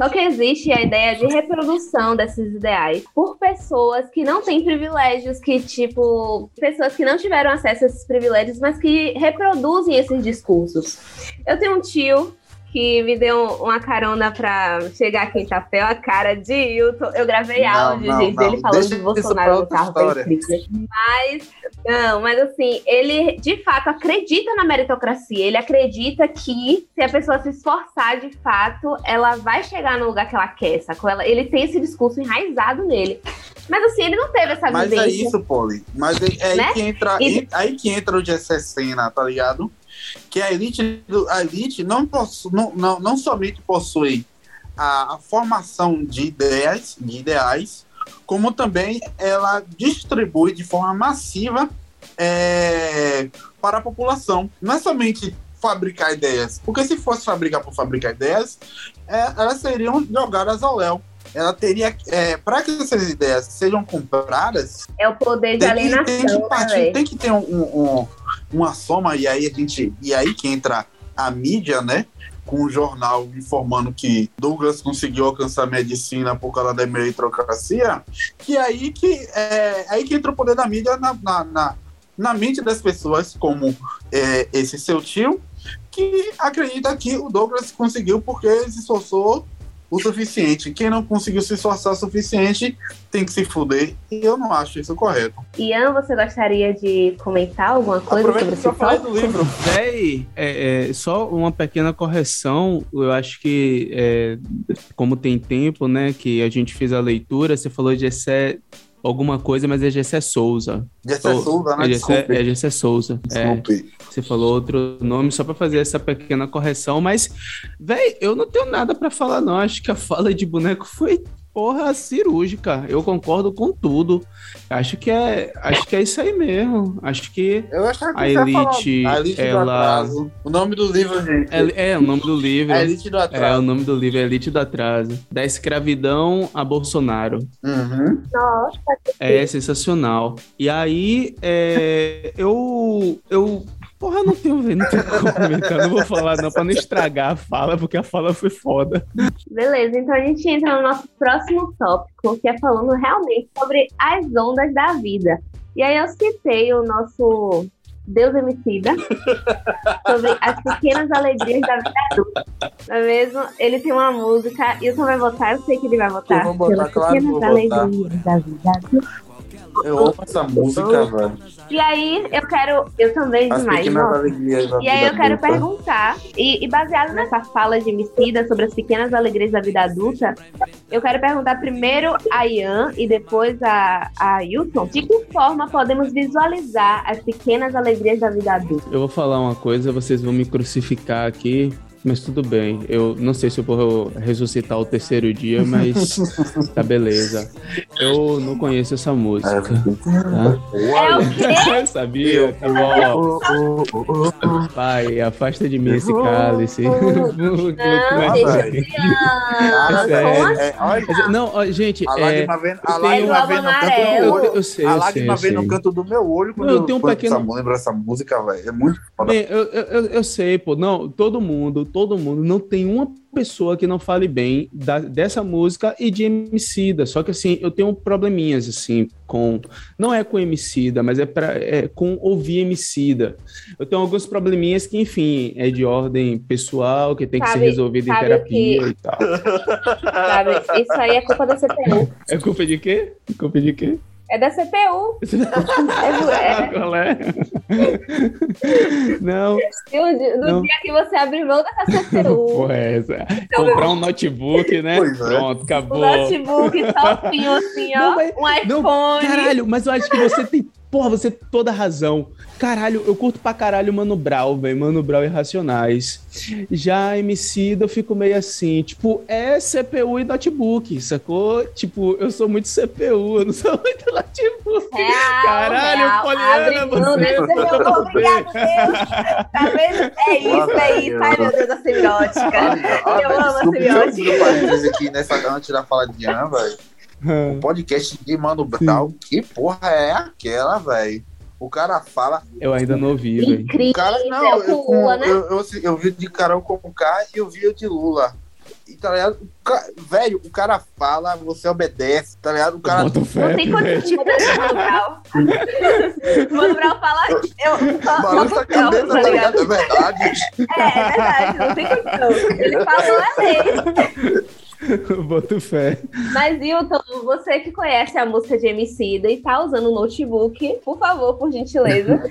Só que existe a ideia de reprodução desses ideais por pessoas que não têm privilégios, que, tipo, pessoas que não tiveram acesso a esses privilégios, mas que reproduzem esses discursos. Eu tenho um tio que me deu uma carona pra chegar aqui em Chapéu, a cara de Hilton. Eu gravei não, áudio, não, gente, não. dele falando Deixa de Bolsonaro no carro. Mas, não, mas assim, ele de fato acredita na meritocracia. Ele acredita que se a pessoa se esforçar de fato, ela vai chegar no lugar que ela quer, sacou? Ela, ele tem esse discurso enraizado nele. Mas assim, ele não teve essa Mas é isso, Poli. Mas é, é né? aí, que entra, e... aí que entra o Jesse Cena, tá ligado? Que a elite, a elite não, possu, não, não, não somente possui a, a, formação de ideias, de ideais, como também ela distribui de forma massiva é, para a população. Não é somente fabricar ideias, porque se fosse fabricar por fabricar ideias, é, elas seriam jogadas ao léu ela teria é, para que essas ideias sejam compradas é o poder de alienação tem que, partir, né, tem que ter um, um, uma soma e aí a gente e aí que entra a mídia né com o jornal informando que Douglas conseguiu alcançar a medicina por causa da meritocracia que aí que é aí que entra o poder da mídia na, na, na, na mente das pessoas como é, esse seu tio que acredita que o Douglas conseguiu porque se esforçou o suficiente. Quem não conseguiu se esforçar o suficiente tem que se fuder. E eu não acho isso correto. Ian, você gostaria de comentar alguma coisa Aproveita sobre esse tópico? do livro. Véi, é, é, só uma pequena correção. Eu acho que, é, como tem tempo, né, que a gente fez a leitura, você falou de Essé alguma coisa, mas é Gessé Souza. Gessé Souza, né? É Gessé, é Gessé Souza. É, Desculpe. É, você falou outro nome só para fazer essa pequena correção, mas, velho, eu não tenho nada para falar, não. Acho que a fala de boneco foi porra cirúrgica. Eu concordo com tudo. Acho que é, acho que é isso aí mesmo. Acho que, eu acho que a elite, a elite ela O nome do livro, gente. É, é, o nome do livro. A elite do atraso. É, o nome do livro é Elite do Atraso. Da escravidão a Bolsonaro. Uhum. Nossa, é sensacional. E aí, é, eu eu Porra, não tenho, não tenho como comentar, não vou falar não, pra não estragar a fala, porque a fala foi foda. Beleza, então a gente entra no nosso próximo tópico, que é falando realmente sobre as ondas da vida. E aí eu citei o nosso Deus Emicida sobre as pequenas alegrias da vida adulta. Não é mesmo? Ele tem uma música, e Wilson vai votar, eu sei que ele vai votar. Eu vou botar, claro, pequenas alegrias da vida adulta. Eu amo essa música, velho. E aí, eu quero. Eu também as demais. E aí, eu quero adulta. perguntar, e, e, baseado nessa fala de Emicida sobre as pequenas alegrias da vida adulta, eu quero perguntar primeiro a Ian e depois a, a Hilton de que forma podemos visualizar as pequenas alegrias da vida adulta. Eu vou falar uma coisa, vocês vão me crucificar aqui, mas tudo bem. Eu não sei se eu vou ressuscitar o terceiro dia, mas tá beleza. Eu não conheço essa música. É, tá? É o quê? Sabia? Tá bom. Pai, afasta de mim esse cálice. Não, deixa Não, gente. A lágrima vem, a lágrima vem no canto do olho. Eu sei, a lágrima vem no canto do meu olho quando eu, tenho um pequeno... lembro dessa música, velho. É muito foda. Bem, eu, eu, eu sei, pô. Não, todo mundo todo mundo, não tem uma pessoa que não fale bem da, dessa música e de Emicida. Só que assim, eu tenho probleminhas assim com não é com Emicida, mas é para é com ouvir Emicida. Eu tenho alguns probleminhas que, enfim, é de ordem pessoal, que tem sabe, que ser resolvido em terapia que... e tal. Sabe, isso aí é culpa da CPU. É culpa de quê? Culpa de quê? É da CPU. é, Qual é? Não. No, não. dia que você abrir mão dessa CPU. Porra, é essa. Então, Comprar um notebook, né? Pois é. Pronto, acabou. Um notebook topinho, assim, ó. Não, um iPhone. Não, caralho, mas eu acho que você tem porra, você tem toda razão. Caralho, eu curto pra caralho Mano Brown, velho. Mano Brown e Racionais. Já MC eu fico meio assim, tipo, é CPU e notebook, sacou? Tipo, eu sou muito CPU, eu não sou muito notebook. Real, Caralho, real. Poliana, Abre você desse tá meu tudo obrigado, Deus. Tá vendo? É isso, é isso. Ai, meu Deus, a semiótica. Eu amo a semiótica. um aqui nessa, antes da fala de Ian, velho. O podcast de Mano Brown, que porra é aquela, velho? O cara fala. Eu ainda não ouvi, velho. O Incrível. cara, não, é eu, o com Lula, né? eu, eu, eu vi de Carol com K e eu vi o de Lula. E, tá ligado? O ca- Velho, o cara fala, você obedece, tá ligado? O cara. Bota fé, Não tem condição desse Mano Brown. Fala, eu só Balança a cabeça, tá tá ligado? É verdade. É, é verdade, não tem condição. Ele falou a lei. Boto fé. Mas, Hilton, você que conhece a música de Emicida e tá usando o notebook, por favor, por gentileza.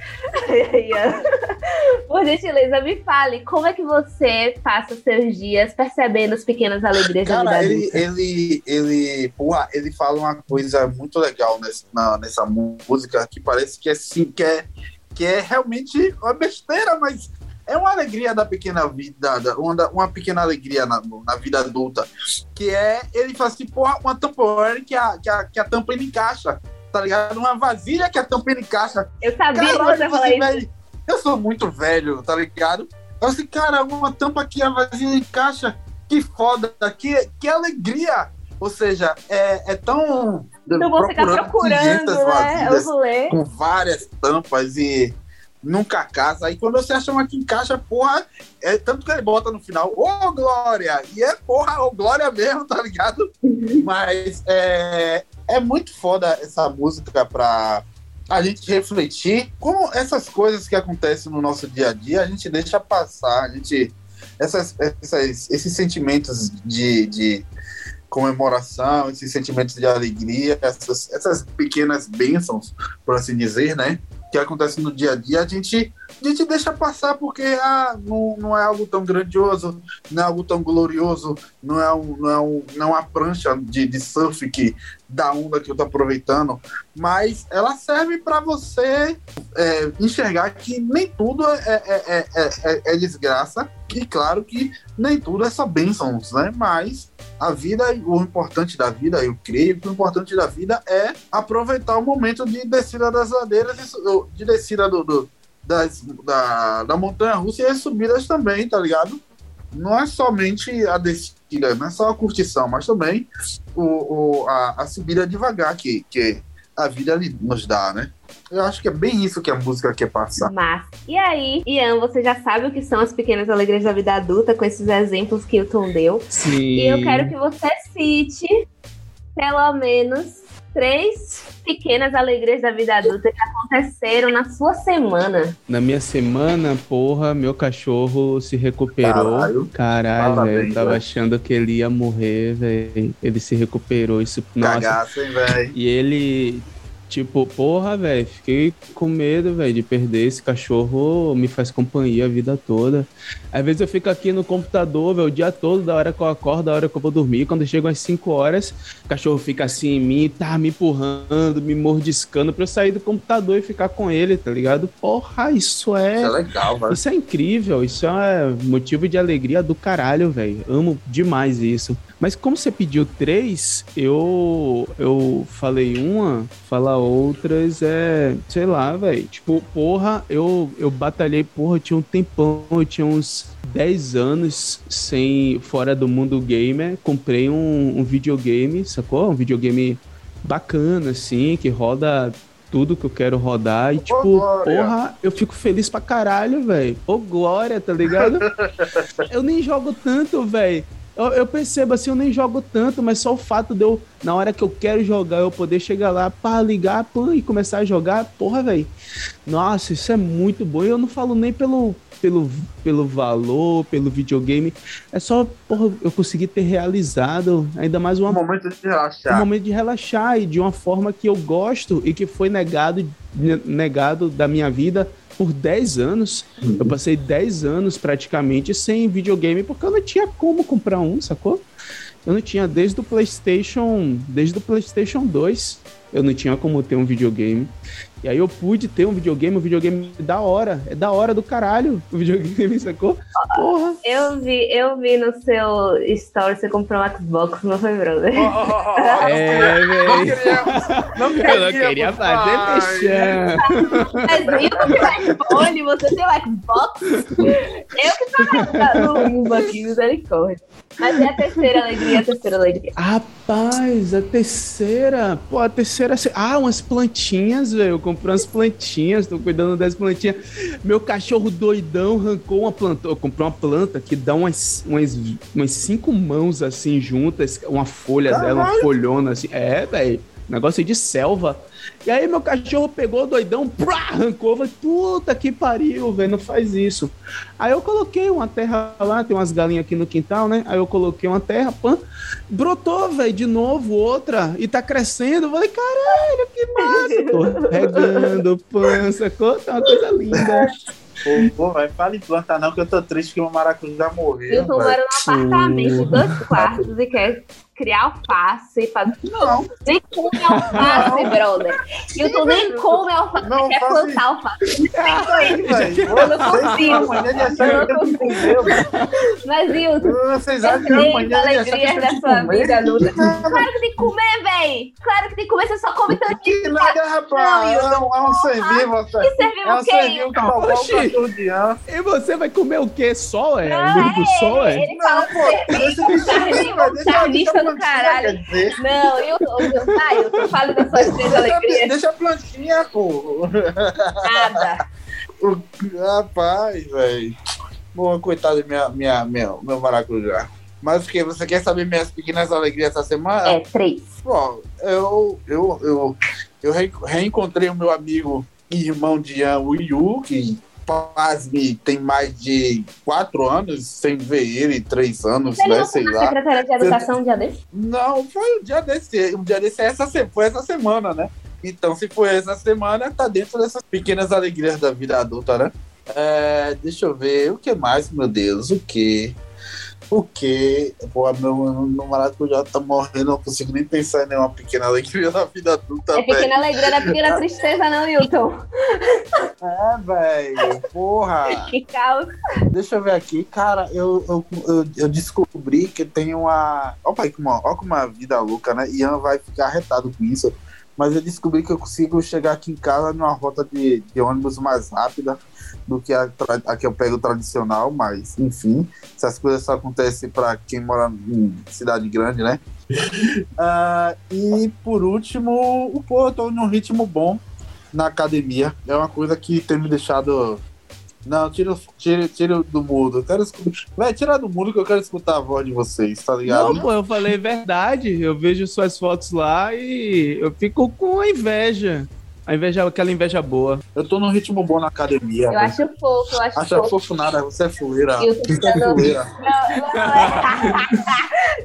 Por gentileza, me fale como é que você passa os seus dias percebendo as pequenas alegrias da Cara, vida ele, ele, ele, porra, ele fala uma coisa muito legal nessa, na- nessa música que parece que é sim, que é, que é realmente uma besteira, mas é uma alegria da pequena vida, da- uma, uma pequena alegria na, na vida adulta. Que é, ele fala assim, porra, uma tampa que a, que, a, que a tampa ele encaixa, tá ligado? Uma vasilha que a tampa ele encaixa. Eu sabia que Caralho, você ia falar esse isso. velho, eu sou muito velho, tá ligado? Eu assim, cara, uma tampa que a vasilha encaixa, que foda, que, que alegria! Ou seja, é, é tão. Então vou ficar procurando, 500 né? Eu com várias tampas e nunca casa. Aí quando você acha uma que encaixa, porra, é tanto que ele bota no final, ô Glória! E é porra, ô Glória mesmo, tá ligado? Mas é, é muito foda essa música pra a gente refletir como essas coisas que acontecem no nosso dia a dia, a gente deixa passar, a gente. Essas, essas, esses sentimentos de, de comemoração, esses sentimentos de alegria, essas, essas pequenas bênçãos, por assim dizer, né? Que acontecem no dia a dia, a gente, a gente deixa passar porque ah, não, não é algo tão grandioso, não é algo tão glorioso, não é, um, não é, um, não é uma prancha de, de surf que da onda que eu tô aproveitando, mas ela serve para você é, enxergar que nem tudo é, é, é, é, é- é desgraça, e claro que nem tudo é só bênçãos, né? Mas a vida, o importante da vida, eu creio que o importante da vida é aproveitar o momento de descida das ladeiras, de descida do, do- das, da, da montanha russa e as subidas também, tá ligado? Não é somente a descida, não é só a curtição, mas também o, o- a, a subida devagar que, que a vida nos dá, né? Eu acho que é bem isso que a música quer passar. Mas, e aí, Ian, você já sabe o que são as pequenas alegrias da vida adulta com esses exemplos que o Tom deu. Sim. E eu quero que você cite pelo menos três pequenas alegrias da vida adulta que aconteceram na sua semana. Na minha semana, porra, meu cachorro se recuperou. Caralho. Caralho, velho. Eu tava achando que ele ia morrer, velho. Ele se recuperou. Isso, nossa. Cagaço, hein, velho? E ele, tipo, porra, velho, fiquei com medo, velho, de perder esse cachorro. Me faz companhia a vida toda. Às vezes eu fico aqui no computador, velho, o dia todo, da hora que eu acordo, da hora que eu vou dormir. Quando chego às 5 horas, o cachorro fica assim em mim, tá me empurrando, me mordiscando pra eu sair do computador e ficar com ele, tá ligado? Porra, isso é. Isso é legal, velho. Isso é incrível, isso é motivo de alegria do caralho, velho. Amo demais isso. Mas como você pediu três, eu eu falei uma, falar outras é, sei lá, velho. Tipo, porra, eu eu batalhei, porra, eu tinha um tempão, eu tinha uns 10 anos sem fora do mundo gamer, comprei um, um videogame, sacou? Um videogame bacana assim, que roda tudo que eu quero rodar e tipo, Glória. porra, eu fico feliz pra caralho, velho. Ô, Glória, tá ligado? eu nem jogo tanto, velho. Eu, eu percebo assim, eu nem jogo tanto, mas só o fato de eu, na hora que eu quero jogar, eu poder chegar lá, pá, ligar, pô, e começar a jogar, porra, velho. Nossa, isso é muito bom. E eu não falo nem pelo, pelo, pelo valor, pelo videogame. É só, porra, eu consegui ter realizado ainda mais uma Um momento de um relaxar. momento de relaxar e de uma forma que eu gosto e que foi negado, ne- negado da minha vida por 10 anos. Eu passei 10 anos praticamente sem videogame porque eu não tinha como comprar um, sacou? Eu não tinha desde o PlayStation, desde o PlayStation 2, eu não tinha como ter um videogame. E aí eu pude ter um videogame, um videogame da hora. É da hora do caralho o videogame, sacou? Porra. Eu vi, eu vi no seu story você comprou um Xbox, não foi, brother? É, Não velho. queríamos, não Eu não queria fazer fechão. Mas eu tenho iPhone, você tem o Xbox? Eu que tô no limbo aqui, misericórdia. Mas é a terceira alegria, a terceira alegria. Rapaz, a terceira. Pô, a terceira. Ah, umas plantinhas, velho. Eu comprei umas plantinhas, tô cuidando das plantinhas. Meu cachorro doidão arrancou uma planta. Eu comprei uma planta que dá umas, umas, umas cinco mãos assim juntas, uma folha dela, uma folhona assim. É, velho. Negócio de selva. E aí meu cachorro pegou doidão, prá, arrancou, falei, puta que pariu, velho, não faz isso. Aí eu coloquei uma terra lá, tem umas galinhas aqui no quintal, né? Aí eu coloquei uma terra, pã, brotou, velho, de novo outra, e tá crescendo. Eu falei, caralho, que massa. Tô regando, pã, sacou? Tá uma coisa linda. Pô, pô, vai, fala em planta não, que eu tô triste que o maracujá morreu. Wilton velho. mora num apartamento de dois quartos e quer criar alface. Fazer... Não, Nem come alface, brother. Wilton nem come alface, Não, quer plantar alface. velho. Eu não consigo. Eu que não que comer, Mas, Wilton, Vocês acham que que alegrias da que sua vida, Luda. Claro que tem que comer, véi. Claro que tem que comer, você só come tantinho. Que nada, rapaz. É um, é um ser vivo, rapaz. Que É um o quê? ser vivo que tá igual o Oxi. cachorro de ança. E você vai comer o quê? Sol, é? Não, do sol, é? Ele fala Não, pô, deixa eu deixa eu- plantinha, caralho. Não, eu, eu, vai, eu tô falando das suas três alegrias. Deixa a plantinha, pô. Nada. O- Rapaz, velho. Bom, coitado do minha, minha, meu, meu maracujá. Mas o que? Você quer saber minhas pequenas alegrias essa semana? É, três. Bom, eu, eu, eu, eu re- reencontrei o meu amigo e irmão de Ian, o Yu, que pasme, tem mais de quatro anos sem ver ele, três anos, Ele né? Sei lá. Secretaria de Educação um dia desse? Não, foi um dia desse. Um dia desse é essa, foi essa semana, né? Então, se foi essa semana, tá dentro dessas pequenas alegrias da vida adulta, né? É, deixa eu ver, o que mais, meu Deus? O que? O que? Pô, meu, meu maracujá tá morrendo, não consigo nem pensar em nenhuma pequena alegria da vida adulta, É pequena alegria, não é pequena tristeza, não, Wilton. É, velho, porra. Que caos. Deixa eu ver aqui, cara, eu, eu, eu, eu descobri que tem uma. Olha como, olha como a vida louca, né? Ian vai ficar arretado com isso. Mas eu descobri que eu consigo chegar aqui em casa numa rota de, de ônibus mais rápida do que a, a que eu pego tradicional, mas enfim, essas coisas só acontecem para quem mora em cidade grande, né? Ah, e por último, pô, eu tô num ritmo bom na academia. É uma coisa que tem me deixado. Não, tira, tira, tira do mudo. Eu quero escutar. Vai, tira do mudo que eu quero escutar a voz de vocês, tá ligado? Não, pô, eu falei verdade. Eu vejo suas fotos lá e eu fico com inveja. A inveja, aquela inveja boa. Eu tô num ritmo bom na academia. Eu acho fofo, eu acho Acha fofo. fofo nada, você é fuleira. Eu tô é tirando, não, não é.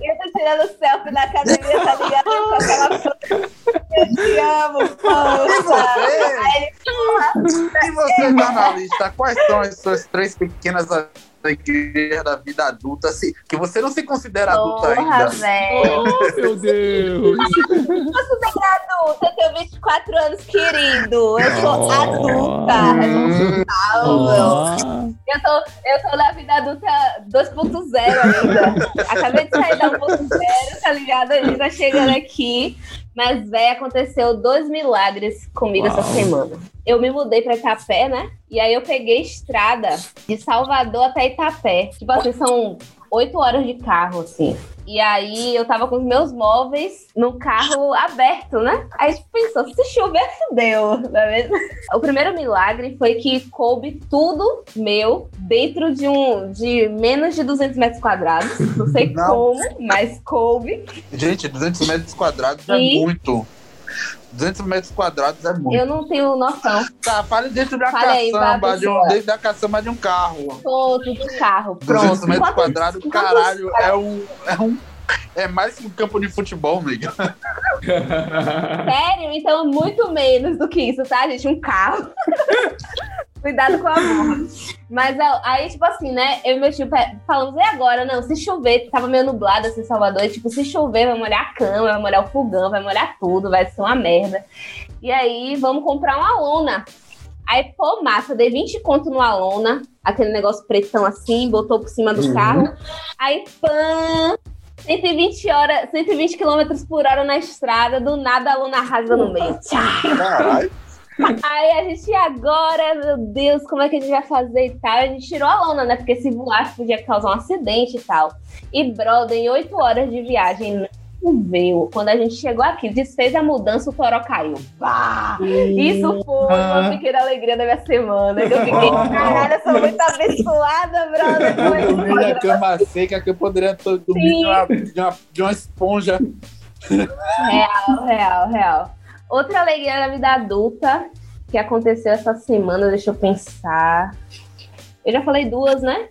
eu tô tirando selfie na academia, tá ligado? Com aquela foto. Eu te amo, E poxa. você? E você, jornalista, quais são as suas três pequenas alegrias da vida adulta se- que você não se considera adulta Porra, ainda? velho. Oh, meu Deus! adulta, eu tenho 24 anos, querido. Eu sou Oh. adulta. Oh. Eu tô, eu tô na vida adulta 2.0 ainda. Acabei de sair da 1.0, tá ligado? A gente tá chegando aqui. Mas, véi, aconteceu dois milagres comigo essa semana. Eu me mudei pra Itapé, né? E aí eu peguei estrada de Salvador até Itapé. Tipo assim, são oito horas de carro, assim. E aí eu tava com os meus móveis no carro aberto, né? Aí a gente pensou, se chover, fudeu, não é mesmo? O primeiro milagre foi que coube tudo meu dentro de um de menos de 200 metros quadrados. Não sei Não. como, mas coube. Gente, 200 metros quadrados é E- muito. 200 metros quadrados é muito. Eu não tenho noção. Tá, fale dentro da Fala aí, caçamba, vai, de um, dentro da caçamba de um carro. Todo do carro, 200 pronto. metros Quantos- quadrados, quantos- caralho, é um, é um. É mais que um campo de futebol, amiga. Sério? Então, muito menos do que isso, tá, gente? Um carro. Cuidado com a borra. Mas aí, tipo assim, né? Eu e meu tio falamos, e agora? Não, se chover, tava meio nublado assim Salvador, e, tipo, se chover, vai molhar a cama, vai molhar o fogão, vai molhar tudo, vai ser uma merda. E aí, vamos comprar uma lona. Aí, pô, massa, dei 20 conto numa lona, aquele negócio pretão assim, botou por cima do uhum. carro. Aí, pã, 120 horas, 120 km por hora na estrada, do nada a lona rasga no meio. Caralho. Aí a gente, agora, meu Deus, como é que a gente vai fazer e tal? A gente tirou a lona, né? Porque se voasse podia causar um acidente e tal. E, brother, em 8 horas de viagem, veio. Quando a gente chegou aqui, desfez a mudança, o toró caiu. Bah! Isso foi uma pequena alegria da minha semana. Eu fiquei, caralho, eu sou muito abençoada, brother. Eu dormi na cama seca que eu poderia dormir de uma, de, uma, de uma esponja. Real, real, real. Outra alegria da vida adulta que aconteceu essa semana, deixa eu pensar. Eu já falei duas, né?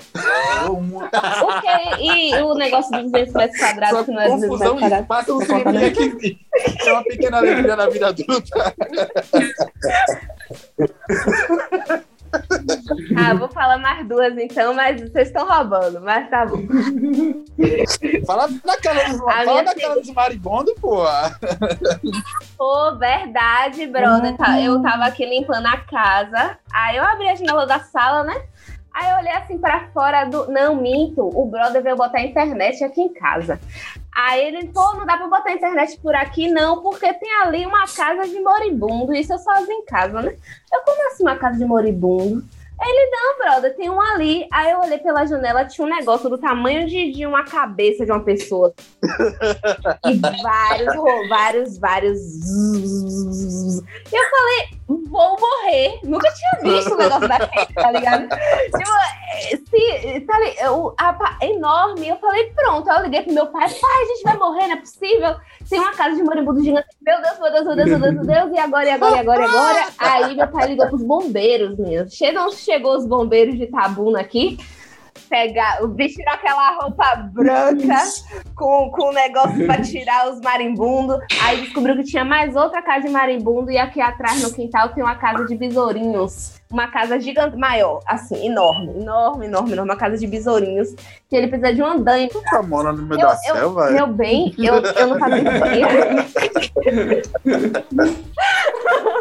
Uma. O quê? E o negócio dos 200 metros quadrados, Só que não é 200 metros quadrados. Passa um aqui. É uma pequena alegria na vida adulta. Ah, vou falar mais duas então, mas vocês estão roubando, mas tá bom. Fala daquela dos, fala daquela dos maribondo, pô. Pô, verdade, brother. Tá, eu tava aqui limpando a casa, aí eu abri a janela da sala, né? Aí eu olhei assim para fora do. Não, minto. O brother veio botar a internet aqui em casa. Aí ele, pô, não dá pra botar a internet por aqui, não, porque tem ali uma casa de moribundo. Isso eu sozinho em casa, né? Eu, como assim uma casa de moribundo? Ele, não, brother, tem um ali. Aí eu olhei pela janela, tinha um negócio do tamanho de, de uma cabeça de uma pessoa. e vários, vários, vários. E eu falei, vou morrer. Nunca tinha visto um negócio daquele, tá ligado? Tipo, se, tá ali, o, a, enorme. Eu falei, pronto. Aí eu liguei pro meu pai, pai, a gente vai morrer, não é possível. Tem uma casa de moribundo gigante. Meu Deus, meu Deus, meu Deus, meu Deus, meu Deus. E agora, e agora, e agora, e agora? Aí meu pai ligou pros bombeiros, meu. Chegam, chegou os bombeiros de Tabuna aqui pegar, vestir aquela roupa branca com, com um negócio para tirar os marimbundos. Aí descobriu que tinha mais outra casa de marimbundo e aqui atrás no quintal tem uma casa de besourinhos. Uma casa gigante, maior, assim, enorme, enorme, enorme, enorme, uma casa de besourinhos, que ele precisa de um andaime. Tu tá morando no meio eu, da eu, selva? Meu bem, eu, eu não fazia ideia.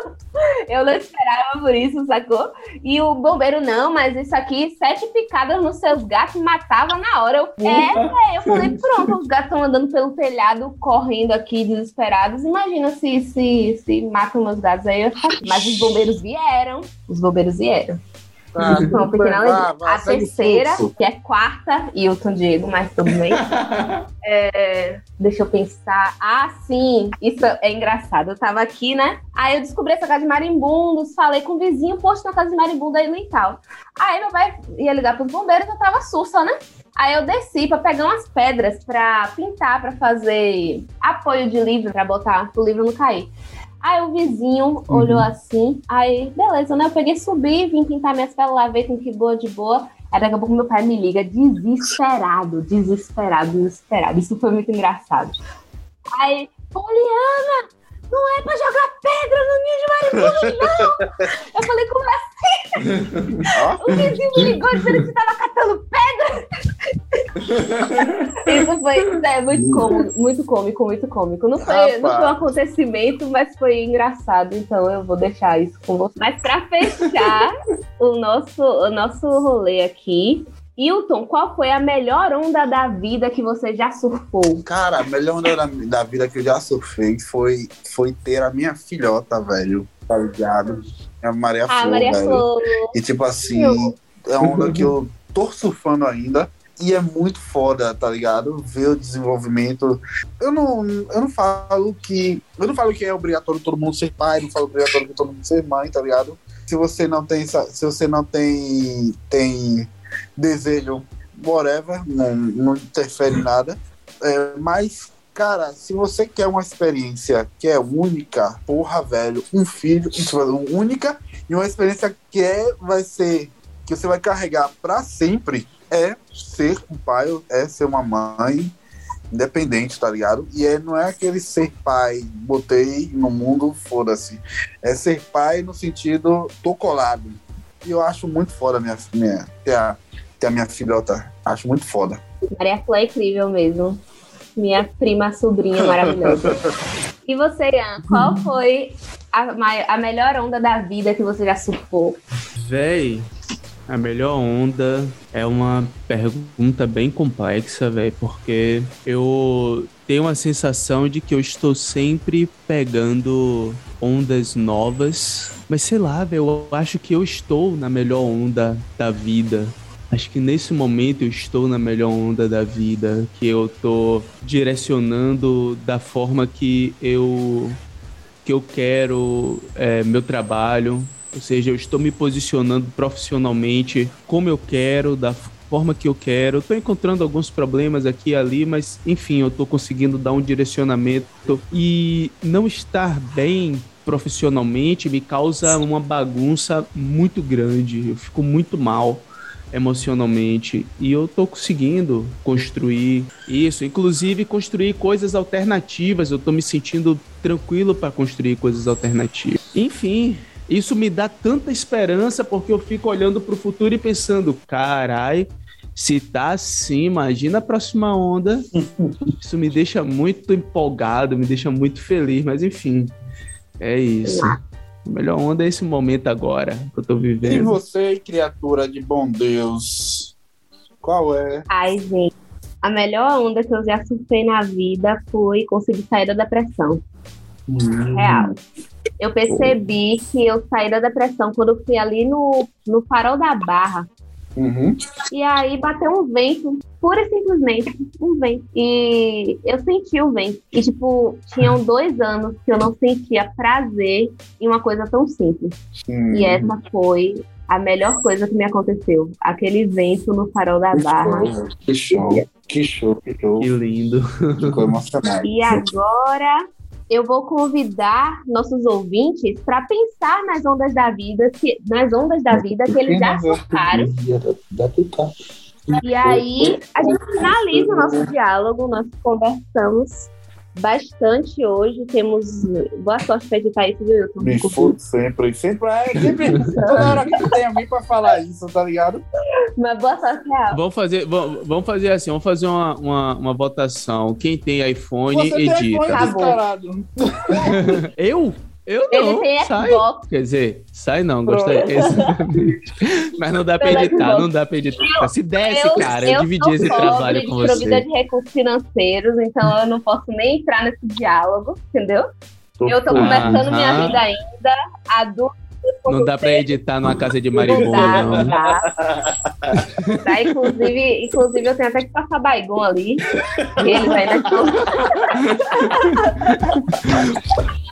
Eu não esperava por isso, sacou? E o bombeiro, não, mas isso aqui, sete picadas nos seus gatos, matava na hora. Eu, é, eu falei, pronto, os gatos estão andando pelo telhado, correndo aqui, desesperados. Imagina se, se, se matam meus gatos aí. Mas os bombeiros vieram, os bombeiros vieram. Ah, pequena ah, a terceira, que é quarta, Hilton Diego, mas tudo bem. é, deixa eu pensar. Ah, sim, isso é engraçado. Eu tava aqui, né? Aí eu descobri essa casa de marimbundos, falei com o vizinho, posto na casa de marimbundo aí no Itaú. Aí meu pai ia ligar pros bombeiros, eu tava sussa, né? Aí eu desci para pegar umas pedras para pintar, para fazer apoio de livro, para botar o livro não cair. Aí o vizinho uhum. olhou assim, aí, beleza, né? Eu peguei, subi, vim pintar minhas pelas, lavei com que boa de boa. Aí daqui a pouco meu pai me liga, desesperado, desesperado, desesperado. Isso foi muito engraçado. Aí, Poliana, não é pra jogar pedra no ninho de mariposa, não! Eu falei, como assim? o vizinho me ligou dizendo que tava catando pedra! Isso foi é, muito cômico, muito cômico, muito cômico. Não foi, não foi um acontecimento, mas foi engraçado, então eu vou deixar isso com você. Mas pra fechar o nosso, o nosso rolê aqui, Hilton, qual foi a melhor onda da vida que você já surfou? Cara, a melhor onda da, da vida que eu já surfei foi, foi ter a minha filhota, velho. Tá ligado? A Maria ah, Flor, Maria velho. Flor. E tipo assim, é uma onda que eu tô surfando ainda. E é muito foda, tá ligado? Ver o desenvolvimento. Eu não, eu não falo que. Eu não falo que é obrigatório todo mundo ser pai, não falo obrigatório que todo mundo ser mãe, tá ligado? Se você não tem. Se você não tem. tem desejo, whatever, não, não interfere em nada. É, mas, cara, se você quer uma experiência que é única, porra, velho, um filho, única, e uma experiência que é, vai ser, que você vai carregar para sempre, é ser um pai, é ser uma mãe, independente, tá ligado? E é, não é aquele ser pai, botei no mundo, foda-se. É ser pai no sentido, tô colado, e eu acho muito foda minha, minha, ter, a, ter a minha filhota. Acho muito foda. Maria Flor é incrível mesmo. Minha prima sobrinha maravilhosa. E você, Ian, qual foi a, a melhor onda da vida que você já surfou? Véi, a melhor onda é uma pergunta bem complexa, véi, porque eu tenho a sensação de que eu estou sempre pegando ondas novas, mas sei lá, eu acho que eu estou na melhor onda da vida. Acho que nesse momento eu estou na melhor onda da vida, que eu tô direcionando da forma que eu que eu quero é, meu trabalho, ou seja, eu estou me posicionando profissionalmente como eu quero, da forma que eu quero. Estou encontrando alguns problemas aqui e ali, mas enfim, eu estou conseguindo dar um direcionamento e não estar bem profissionalmente me causa uma bagunça muito grande. Eu fico muito mal emocionalmente e eu tô conseguindo construir isso, inclusive construir coisas alternativas. Eu tô me sentindo tranquilo para construir coisas alternativas. Enfim, isso me dá tanta esperança porque eu fico olhando para o futuro e pensando, carai, se tá assim, imagina a próxima onda. Isso me deixa muito empolgado, me deixa muito feliz, mas enfim, é isso. A melhor onda é esse momento agora que eu tô E vivendo. você, criatura de bom Deus, qual é? Ai, gente, a melhor onda que eu já surfei na vida foi conseguir sair da depressão. Real. Eu percebi que eu saí da depressão quando eu fui ali no, no farol da barra. Uhum. E aí bateu um vento, pura e simplesmente, um vento. E eu senti o vento. E, tipo, tinham dois anos que eu não sentia prazer em uma coisa tão simples. E essa foi a melhor coisa que me aconteceu. Aquele vento no farol da barra. Que show, que show, que show. Que lindo. Ficou emocionado. E agora eu vou convidar nossos ouvintes para pensar nas ondas da vida, que, nas ondas da vida que eles já surfaram. E aí a gente finaliza o nosso diálogo, nós conversamos bastante hoje. Temos boa sorte para editar isso, viu, Wilton? Me fudo sempre, sempre, é, sempre, toda hora que tem alguém pra falar isso, tá ligado? Mas boa sorte real. Vamos fazer, vamos, vamos fazer assim, vamos fazer uma, uma, uma votação. Quem tem iPhone, Você tem edita. iPhone bom. descarado. Eu? Eu Ele não, tem sai. Xbox. Quer dizer, sai não, gostei. Exatamente. Mas não dá pra editar, não dá pra editar. Se desse, eu, cara, eu, eu dividi sou esse pobre, trabalho com você. de recursos financeiros, então eu não posso nem entrar nesse diálogo, entendeu? Eu tô começando minha vida ainda, adulto. Não dá pra editar numa casa de Não maribondo, dá, não. não dá. Tá, inclusive, inclusive, eu tenho até que passar Baigon ali. E ele vai na